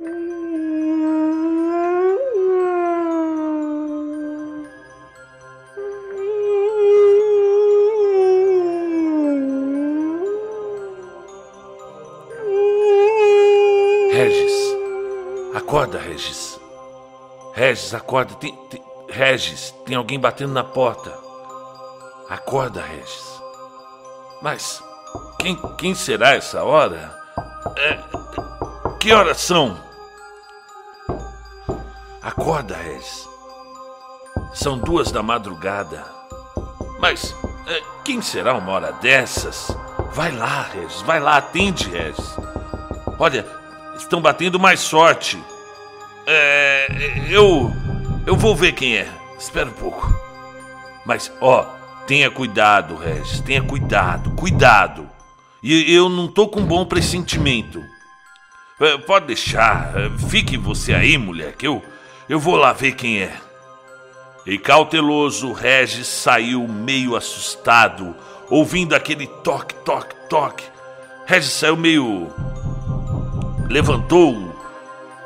Regis, acorda, Regis. Regis, acorda. Tem, tem, Regis, tem alguém batendo na porta. Acorda, Regis. Mas quem, quem será essa hora? É, que horas são? Acorda, Regis. São duas da madrugada. Mas é, quem será uma hora dessas? Vai lá, Regis. Vai lá, atende, Regis. Olha, estão batendo mais sorte. É, eu. Eu vou ver quem é. Espera um pouco. Mas, ó, tenha cuidado, Regis. Tenha cuidado, cuidado. E eu não tô com bom pressentimento. É, pode deixar. Fique você aí, mulher, que eu, eu vou lá ver quem é. E cauteloso, Regis saiu meio assustado, ouvindo aquele toque, toque, toque. Regis saiu meio. levantou,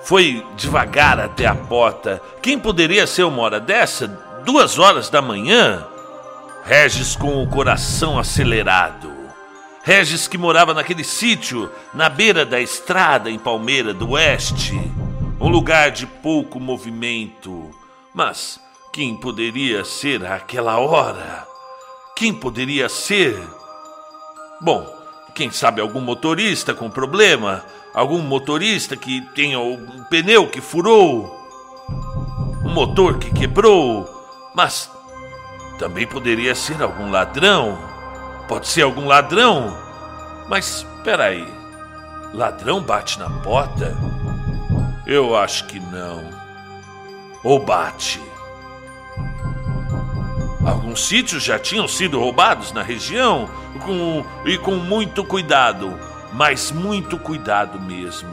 foi devagar até a porta. Quem poderia ser uma hora dessa? Duas horas da manhã? Regis com o coração acelerado. Regis que morava naquele sítio, na beira da estrada em Palmeira do Oeste. Um lugar de pouco movimento. Mas quem poderia ser aquela hora? Quem poderia ser? Bom, quem sabe algum motorista com problema? Algum motorista que tenha um pneu que furou? Um motor que quebrou? Mas também poderia ser algum ladrão. Pode ser algum ladrão. Mas espera aí. Ladrão bate na porta? Eu acho que não. Ou bate. Alguns sítios já tinham sido roubados na região com, e com muito cuidado, mas muito cuidado mesmo.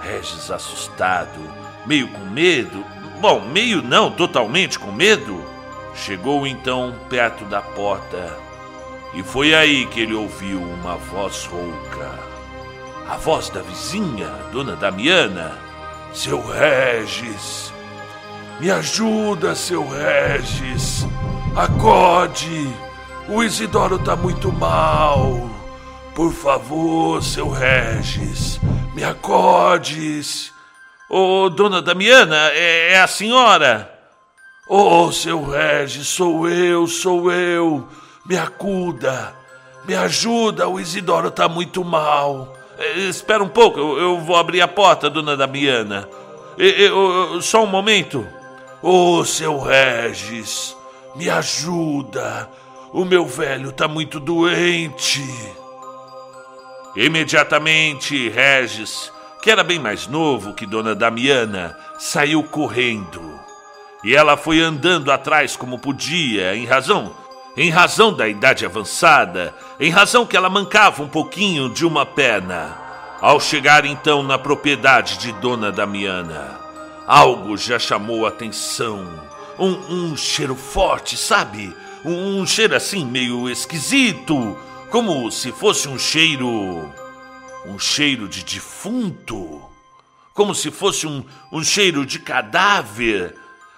Regis assustado, meio com medo, bom, meio não, totalmente com medo, chegou então perto da porta e foi aí que ele ouviu uma voz rouca. A voz da vizinha, Dona Damiana. Seu Regis, me ajuda, seu Regis. Acorde! O Isidoro tá muito mal. Por favor, seu Regis, me acordes. Ô, oh, dona Damiana, é, é a senhora? Ô, oh, seu Regis, sou eu, sou eu. Me acuda, me ajuda, o Isidoro tá muito mal. É, espera um pouco, eu, eu, vou abrir a porta, dona Damiana. Eu, só um momento. Ô, oh, seu Regis, me ajuda! O meu velho tá muito doente. Imediatamente, Regis, que era bem mais novo que Dona Damiana, saiu correndo. E ela foi andando atrás como podia, em razão, em razão da idade avançada, em razão que ela mancava um pouquinho de uma perna. Ao chegar então na propriedade de Dona Damiana, algo já chamou a atenção um, um cheiro forte, sabe? Um, um cheiro assim meio esquisito, como se fosse um cheiro. um cheiro de defunto. Como se fosse um, um cheiro de cadáver.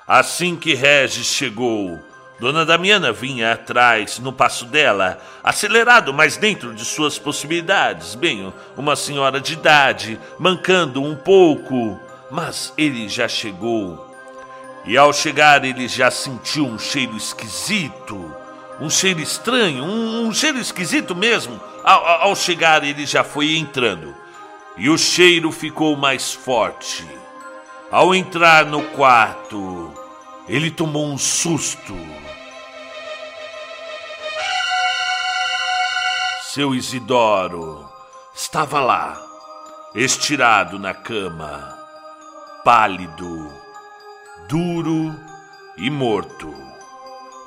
Assim que Regis chegou, Dona Damiana vinha atrás, no passo dela, acelerado, mas dentro de suas possibilidades. Bem, uma senhora de idade, mancando um pouco. Mas ele já chegou e ao chegar, ele já sentiu um cheiro esquisito, um cheiro estranho, um, um cheiro esquisito mesmo. Ao, ao chegar, ele já foi entrando e o cheiro ficou mais forte. Ao entrar no quarto, ele tomou um susto. Seu Isidoro estava lá, estirado na cama, pálido duro e morto.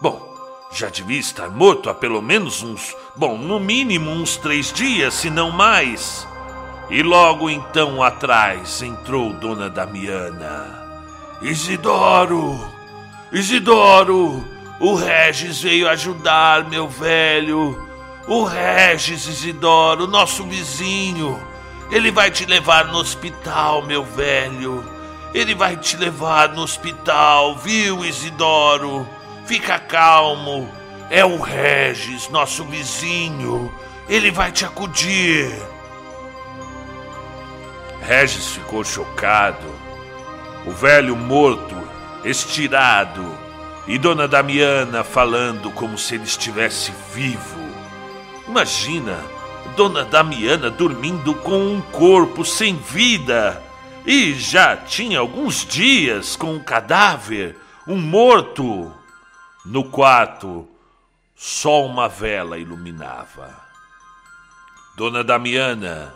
Bom, já devia estar morto há pelo menos uns, bom, no mínimo uns três dias, se não mais. E logo então atrás entrou Dona Damiana. Isidoro! Isidoro! O Regis veio ajudar, meu velho. O Regis Isidoro, nosso vizinho. Ele vai te levar no hospital, meu velho. Ele vai te levar no hospital, viu, Isidoro? Fica calmo. É o Regis, nosso vizinho. Ele vai te acudir. Regis ficou chocado. O velho morto, estirado, e Dona Damiana falando como se ele estivesse vivo. Imagina, Dona Damiana dormindo com um corpo sem vida. E já tinha alguns dias com um cadáver, um morto. No quarto, só uma vela iluminava. Dona Damiana.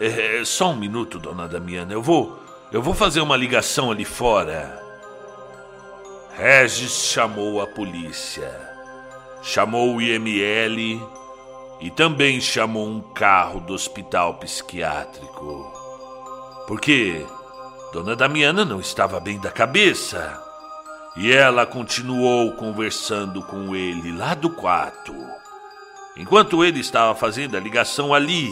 É, é, só um minuto, dona Damiana. Eu vou. Eu vou fazer uma ligação ali fora. Regis chamou a polícia. Chamou o IML e também chamou um carro do hospital psiquiátrico. Porque Dona Damiana não estava bem da cabeça. E ela continuou conversando com ele lá do quarto. Enquanto ele estava fazendo a ligação ali.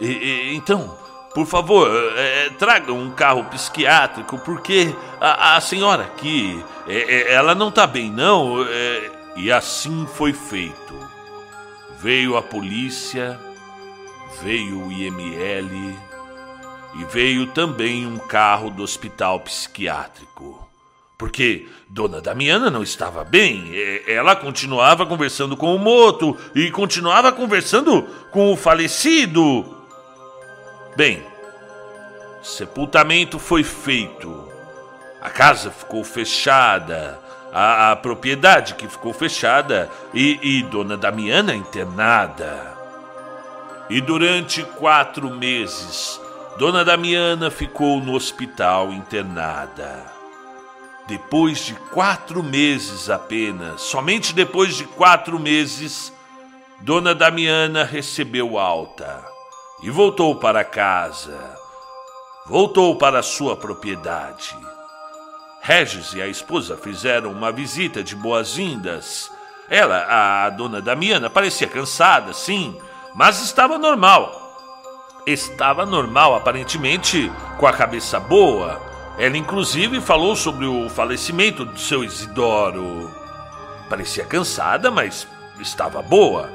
E, e, então, por favor, é, traga um carro psiquiátrico, porque a, a senhora aqui, é, é ela não está bem, não. E assim foi feito. Veio a polícia, veio o IML e veio também um carro do hospital psiquiátrico porque Dona Damiana não estava bem. Ela continuava conversando com o moto e continuava conversando com o falecido. Bem, sepultamento foi feito. A casa ficou fechada, a, a propriedade que ficou fechada e, e Dona Damiana internada. E durante quatro meses, Dona Damiana ficou no hospital internada. Depois de quatro meses apenas, somente depois de quatro meses, Dona Damiana recebeu alta e voltou para casa. Voltou para sua propriedade. Regis e a esposa fizeram uma visita de boas-vindas. Ela, a dona Damiana, parecia cansada, sim, mas estava normal. Estava normal, aparentemente, com a cabeça boa ela, inclusive, falou sobre o falecimento do seu Isidoro. Parecia cansada, mas estava boa.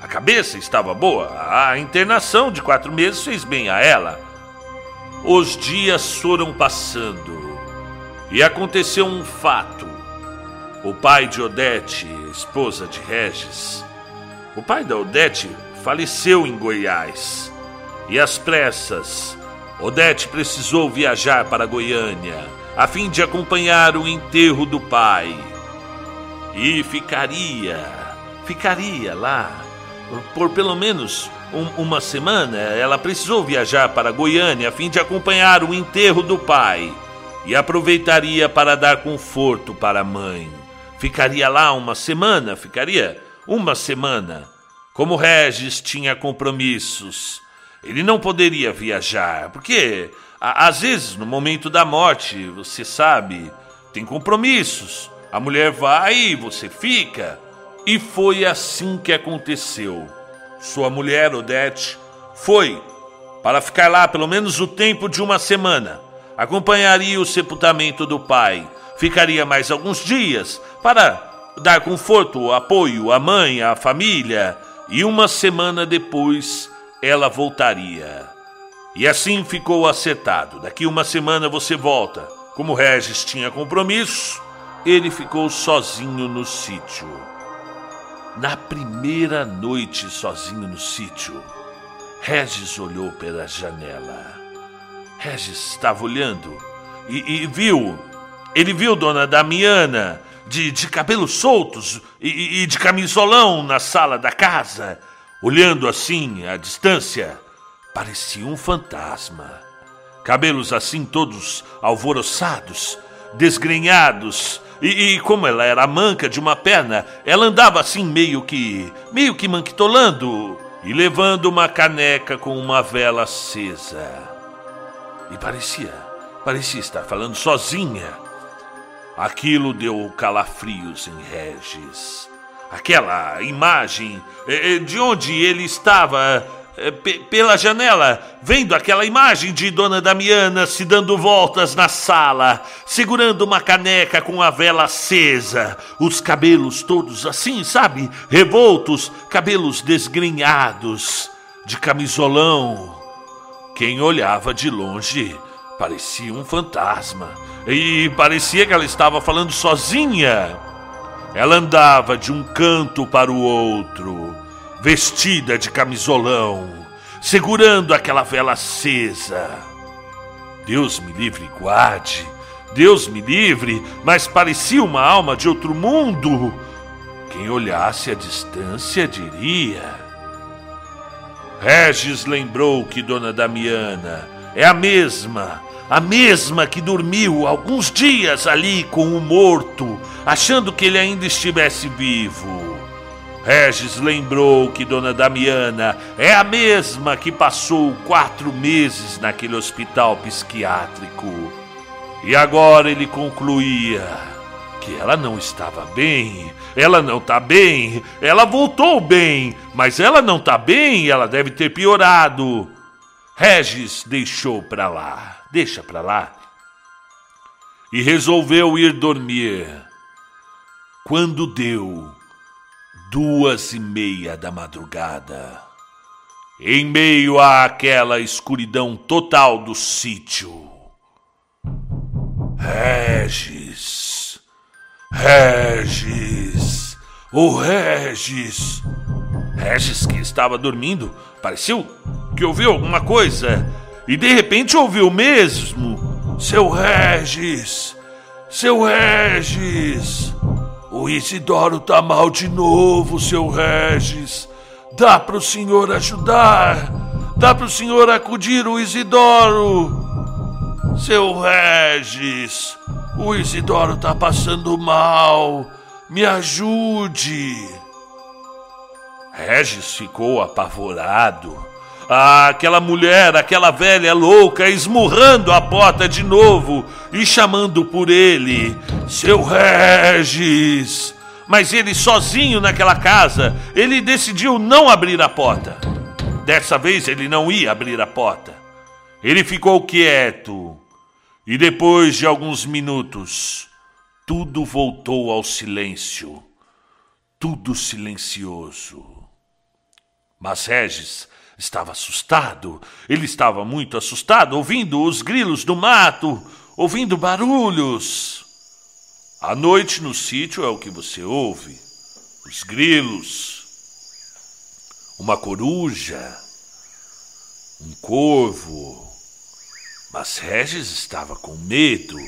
A cabeça estava boa. A internação de quatro meses fez bem a ela. Os dias foram passando e aconteceu um fato. O pai de Odete, esposa de Regis, o pai da Odete faleceu em Goiás e às pressas Odete precisou viajar para Goiânia a fim de acompanhar o enterro do pai. E ficaria, ficaria lá por pelo menos um, uma semana. Ela precisou viajar para Goiânia a fim de acompanhar o enterro do pai e aproveitaria para dar conforto para a mãe. Ficaria lá uma semana, ficaria uma semana. Como Regis tinha compromissos ele não poderia viajar, porque às vezes no momento da morte, você sabe, tem compromissos. A mulher vai você fica. E foi assim que aconteceu. Sua mulher, Odete, foi para ficar lá pelo menos o tempo de uma semana. Acompanharia o sepultamento do pai. Ficaria mais alguns dias para dar conforto, apoio à mãe, à família. E uma semana depois ela voltaria. E assim ficou acertado. Daqui uma semana você volta. Como Regis tinha compromisso, ele ficou sozinho no sítio. Na primeira noite sozinho no sítio, Regis olhou pela janela. Regis estava olhando e, e viu. Ele viu Dona Damiana de, de cabelos soltos e, e de camisolão na sala da casa Olhando assim, à distância, parecia um fantasma. Cabelos assim todos alvoroçados, desgrenhados, e, e, como ela era manca de uma perna, ela andava assim meio que, meio que manquitolando e levando uma caneca com uma vela acesa. E parecia, parecia estar falando sozinha. Aquilo deu calafrios em Regis aquela imagem é, é, de onde ele estava eh, pela janela, vendo aquela imagem de Dona Damiana se dando voltas na sala, segurando uma caneca com a vela acesa, os cabelos todos assim, sabe? Revoltos, cabelos desgrenhados, de camisolão. Quem olhava de longe parecia um fantasma e parecia que ela estava falando sozinha. Ela andava de um canto para o outro vestida de camisolão, segurando aquela vela acesa. Deus me livre guarde, Deus me livre, mas parecia uma alma de outro mundo. Quem olhasse à distância diria. Regis lembrou que Dona Damiana é a mesma, a mesma que dormiu alguns dias ali com o morto, achando que ele ainda estivesse vivo. Regis lembrou que Dona Damiana é a mesma que passou quatro meses naquele hospital psiquiátrico. E agora ele concluía que ela não estava bem, ela não está bem, ela voltou bem, mas ela não está bem ela deve ter piorado. Regis deixou para lá, deixa para lá, e resolveu ir dormir. Quando deu duas e meia da madrugada. Em meio àquela escuridão total do sítio. Regis. Regis. O Regis. Regis, que estava dormindo, pareceu que ouviu alguma coisa e de repente ouviu mesmo. Seu Regis. Seu Regis. O Isidoro tá mal de novo, seu Regis. Dá pro senhor ajudar. Dá pro senhor acudir o Isidoro. Seu Regis, o Isidoro tá passando mal. Me ajude. Regis ficou apavorado. Ah, aquela mulher, aquela velha louca, esmurrando a porta de novo e chamando por ele: Seu Regis! Mas ele sozinho naquela casa, ele decidiu não abrir a porta. Dessa vez ele não ia abrir a porta. Ele ficou quieto. E depois de alguns minutos, tudo voltou ao silêncio. Tudo silencioso. Mas Regis estava assustado. Ele estava muito assustado, ouvindo os grilos do mato, ouvindo barulhos. À noite no sítio é o que você ouve: os grilos, uma coruja, um corvo. Mas Regis estava com medo.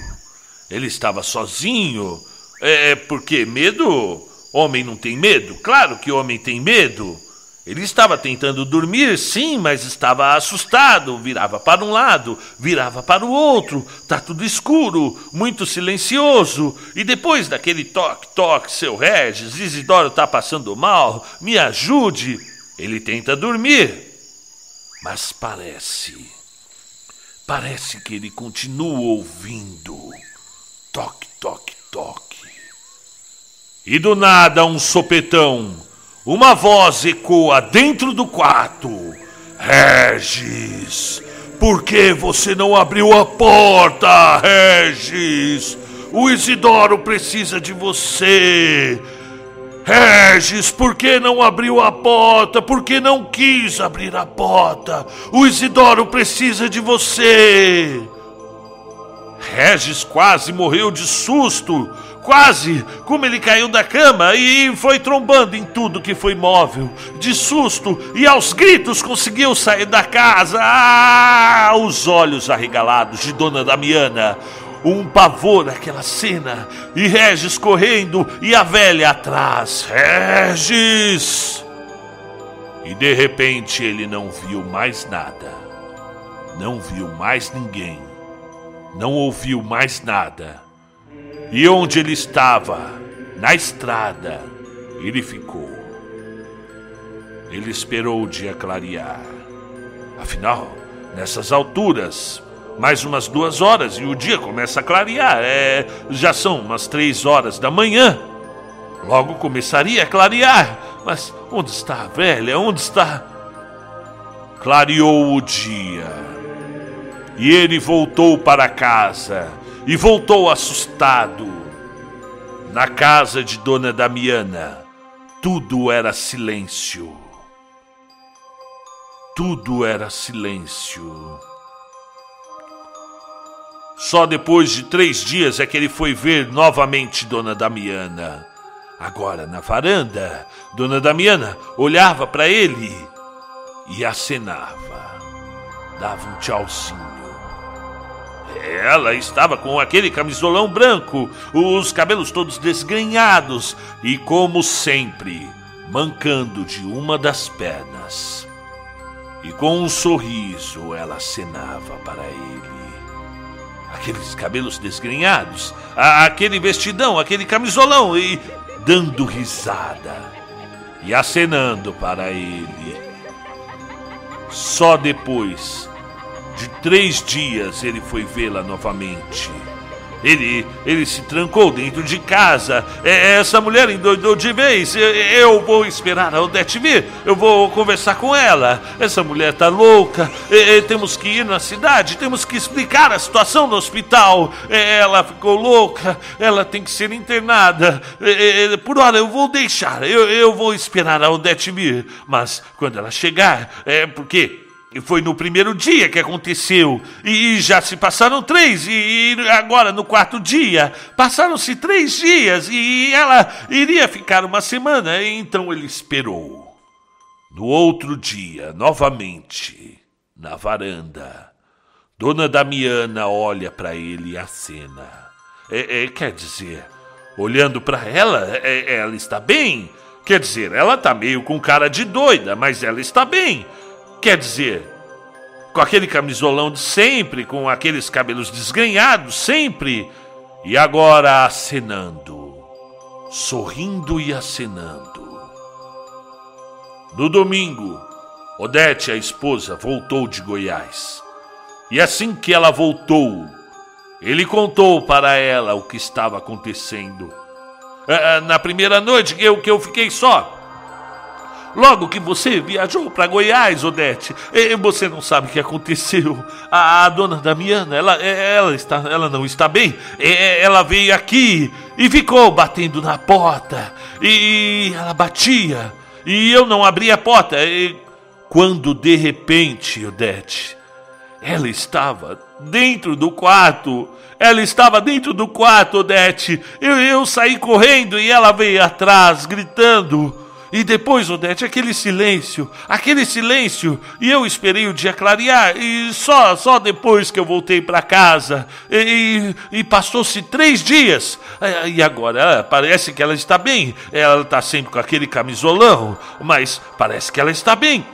Ele estava sozinho. É, é porque medo? Homem não tem medo? Claro que homem tem medo. Ele estava tentando dormir, sim, mas estava assustado. Virava para um lado, virava para o outro. Tá tudo escuro, muito silencioso. E depois daquele toque-toque, seu Regis, Isidoro está passando mal, me ajude. Ele tenta dormir, mas parece. Parece que ele continua ouvindo. Toque, toque, toque. E do nada um sopetão uma voz ecoa dentro do quarto. Regis, por que você não abriu a porta, Regis? O Isidoro precisa de você. Regis, por que não abriu a porta? Por que não quis abrir a porta? O Isidoro precisa de você. Regis quase morreu de susto Quase como ele caiu da cama e foi trombando em tudo que foi móvel. De susto e aos gritos conseguiu sair da casa. Ah, os olhos arregalados de Dona Damiana. Um pavor aquela cena. E Regis correndo e a velha atrás. Regis! E de repente ele não viu mais nada. Não viu mais ninguém. Não ouviu mais nada e onde ele estava, na estrada, ele ficou. Ele esperou o dia clarear. Afinal, nessas alturas, mais umas duas horas e o dia começa a clarear. É, já são umas três horas da manhã. Logo começaria a clarear. Mas onde está a velha? Onde está? clareou o dia. E ele voltou para casa e voltou assustado. Na casa de Dona Damiana, tudo era silêncio. Tudo era silêncio. Só depois de três dias é que ele foi ver novamente Dona Damiana. Agora na varanda, Dona Damiana olhava para ele e acenava, dava um tchauzinho. Ela estava com aquele camisolão branco, os cabelos todos desgrenhados e, como sempre, mancando de uma das pernas. E com um sorriso ela acenava para ele. Aqueles cabelos desgrenhados, aquele vestidão, aquele camisolão e dando risada e acenando para ele. Só depois de três dias ele foi vê-la novamente. Ele, ele se trancou dentro de casa. É, essa mulher endoidou de vez. Eu, vou esperar a Odete vir. Eu vou conversar com ela. Essa mulher tá louca. É, temos que ir na cidade. Temos que explicar a situação no hospital. É, ela ficou louca. Ela tem que ser internada. É, por hora eu vou deixar. Eu, eu vou esperar a Odete vir. Mas quando ela chegar, é porque e foi no primeiro dia que aconteceu. E já se passaram três. E agora no quarto dia. Passaram-se três dias. E ela iria ficar uma semana. Então ele esperou. No outro dia, novamente, na varanda, Dona Damiana olha para ele e acena. É, é, quer dizer, olhando para ela, é, ela está bem. Quer dizer, ela está meio com cara de doida, mas ela está bem. Quer dizer, com aquele camisolão de sempre, com aqueles cabelos desgrenhados sempre, e agora acenando, sorrindo e acenando. No domingo, Odete, a esposa, voltou de Goiás. E assim que ela voltou, ele contou para ela o que estava acontecendo. É, é, na primeira noite que eu, que eu fiquei só, Logo que você viajou para Goiás, Odete, você não sabe o que aconteceu. A, a, dona Damiana, ela, ela, está, ela não está bem. Ela veio aqui e ficou batendo na porta. E ela batia. E eu não abria a porta. Quando de repente, Odete, ela estava dentro do quarto. Ela estava dentro do quarto, Odete. Eu, eu saí correndo e ela veio atrás, gritando. E depois, Odete, aquele silêncio, aquele silêncio, e eu esperei o dia clarear, e só, só depois que eu voltei para casa, e, e passou-se três dias, e agora? Parece que ela está bem, ela está sempre com aquele camisolão, mas parece que ela está bem.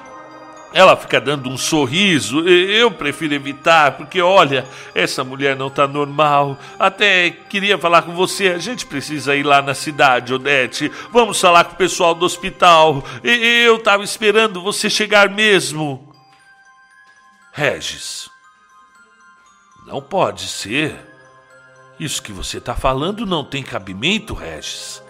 Ela fica dando um sorriso. Eu prefiro evitar, porque olha, essa mulher não está normal. Até queria falar com você. A gente precisa ir lá na cidade, Odete. Vamos falar com o pessoal do hospital. Eu estava esperando você chegar mesmo. Regis, não pode ser. Isso que você está falando não tem cabimento, Regis.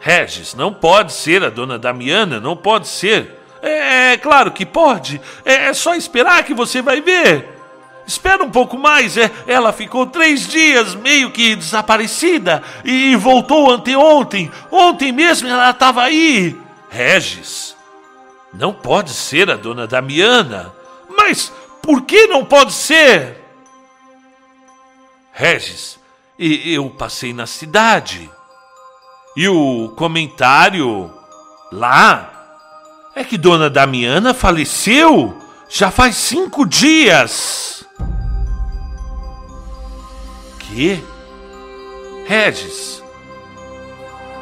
Regis, não pode ser a dona Damiana, não pode ser. É, é claro que pode. É, é só esperar que você vai ver. Espera um pouco mais. É, ela ficou três dias meio que desaparecida e voltou anteontem. Ontem mesmo ela estava aí. Regis, não pode ser a dona Damiana. Mas por que não pode ser? Regis, eu passei na cidade. E o comentário lá é que Dona Damiana faleceu já faz cinco dias. Que? Regis,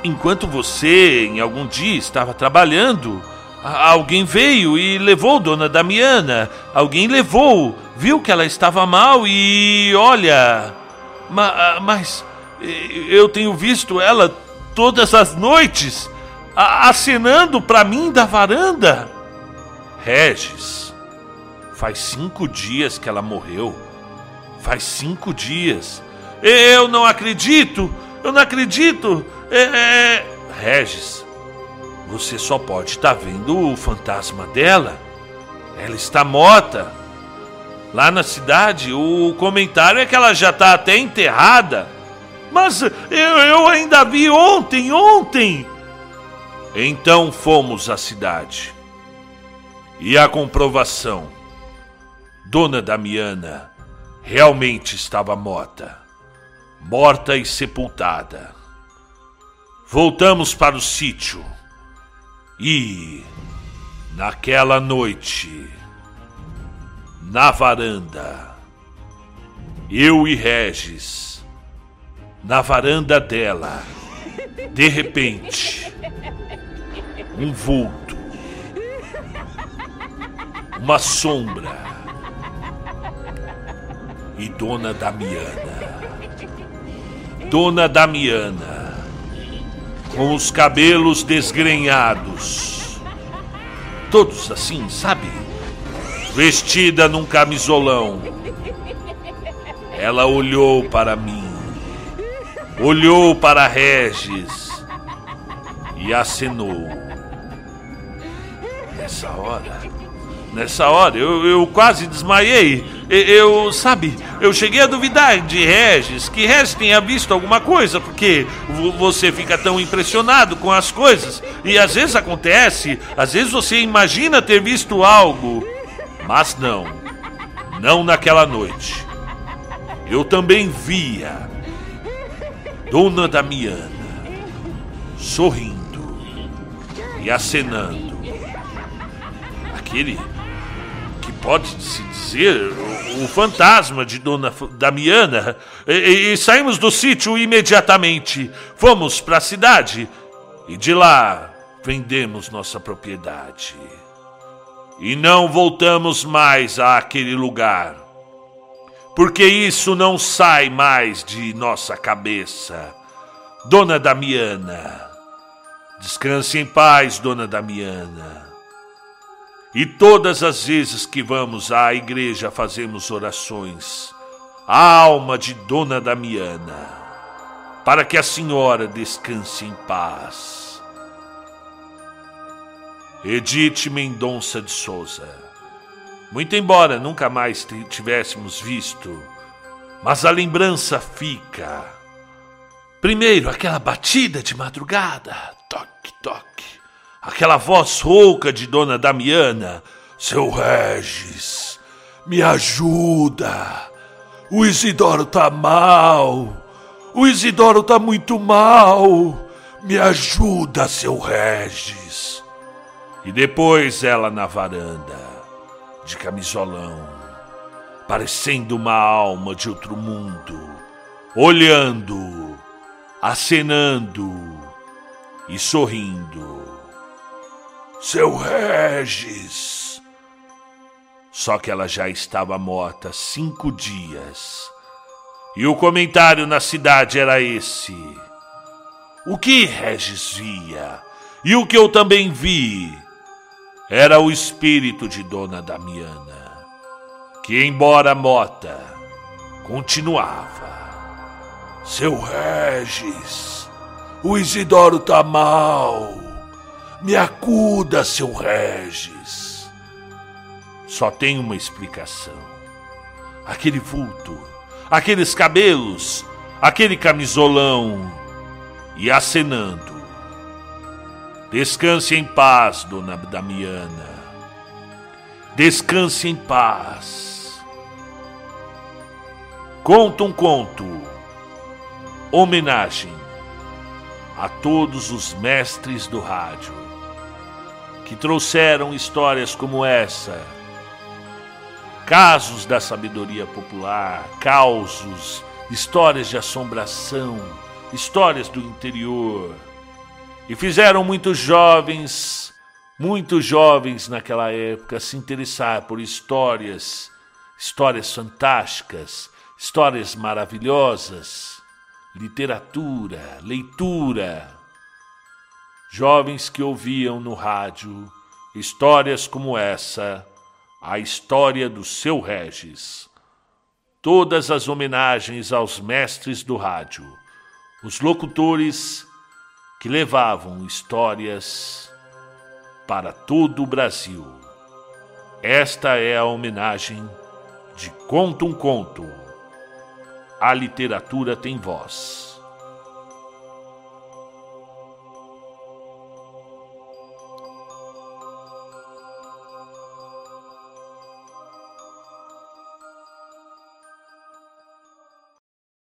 enquanto você em algum dia estava trabalhando, alguém veio e levou Dona Damiana. Alguém levou, viu que ela estava mal e olha. Mas eu tenho visto ela todas as noites acenando para mim da varanda. Regis, faz cinco dias que ela morreu. Faz cinco dias. Eu não acredito! Eu não acredito! É, é... Regis, você só pode estar tá vendo o fantasma dela. Ela está morta. Lá na cidade, o comentário é que ela já está até enterrada. Mas eu, eu ainda vi ontem, ontem. Então fomos à cidade. E a comprovação: Dona Damiana realmente estava morta. Morta e sepultada. Voltamos para o sítio. E naquela noite, na varanda, eu e Regis, na varanda dela, de repente, um vulto, uma sombra e Dona Damiana. Dona Damiana, com os cabelos desgrenhados, todos assim, sabe? Vestida num camisolão. Ela olhou para mim, olhou para Regis e acenou. Nessa hora, nessa hora, eu, eu quase desmaiei. Eu, sabe, eu cheguei a duvidar de Regis, que Regis tenha visto alguma coisa, porque você fica tão impressionado com as coisas. E às vezes acontece, às vezes você imagina ter visto algo. Mas não, não naquela noite. Eu também via Dona Damiana sorrindo e acenando. Aquele que pode se dizer o, fantasma de Dona Damiana. E, e saímos do sítio imediatamente. Fomos para a cidade e de lá vendemos nossa propriedade. E não voltamos mais àquele lugar. Porque isso não sai mais de nossa cabeça. Dona Damiana. Descanse em paz, Dona Damiana. E todas as vezes que vamos à igreja fazemos orações à alma de Dona Damiana, para que a senhora descanse em paz. Edith Mendonça de Souza. Muito embora nunca mais tivéssemos visto, mas a lembrança fica. Primeiro, aquela batida de madrugada, toque, toque. Aquela voz rouca de Dona Damiana. Seu Regis, me ajuda. O Isidoro tá mal. O Isidoro tá muito mal. Me ajuda, seu Regis. E depois ela na varanda, de camisolão, parecendo uma alma de outro mundo, olhando, acenando e sorrindo. Seu Regis! Só que ela já estava morta cinco dias. E o comentário na cidade era esse: O que Regis via, e o que eu também vi, era o espírito de Dona Damiana, que, embora morta, continuava. Seu Regis! O Isidoro tá mal. Me acuda, seu Regis. Só tem uma explicação. Aquele vulto, aqueles cabelos, aquele camisolão e acenando. Descanse em paz, dona Damiana. Descanse em paz. Conta um conto. Homenagem a todos os mestres do rádio que trouxeram histórias como essa, casos da sabedoria popular, causos, histórias de assombração, histórias do interior, e fizeram muitos jovens, muitos jovens naquela época se interessar por histórias, histórias fantásticas, histórias maravilhosas. Literatura, leitura. Jovens que ouviam no rádio histórias como essa, a história do seu Regis. Todas as homenagens aos mestres do rádio, os locutores que levavam histórias para todo o Brasil. Esta é a homenagem de Conto um Conto. A literatura tem voz.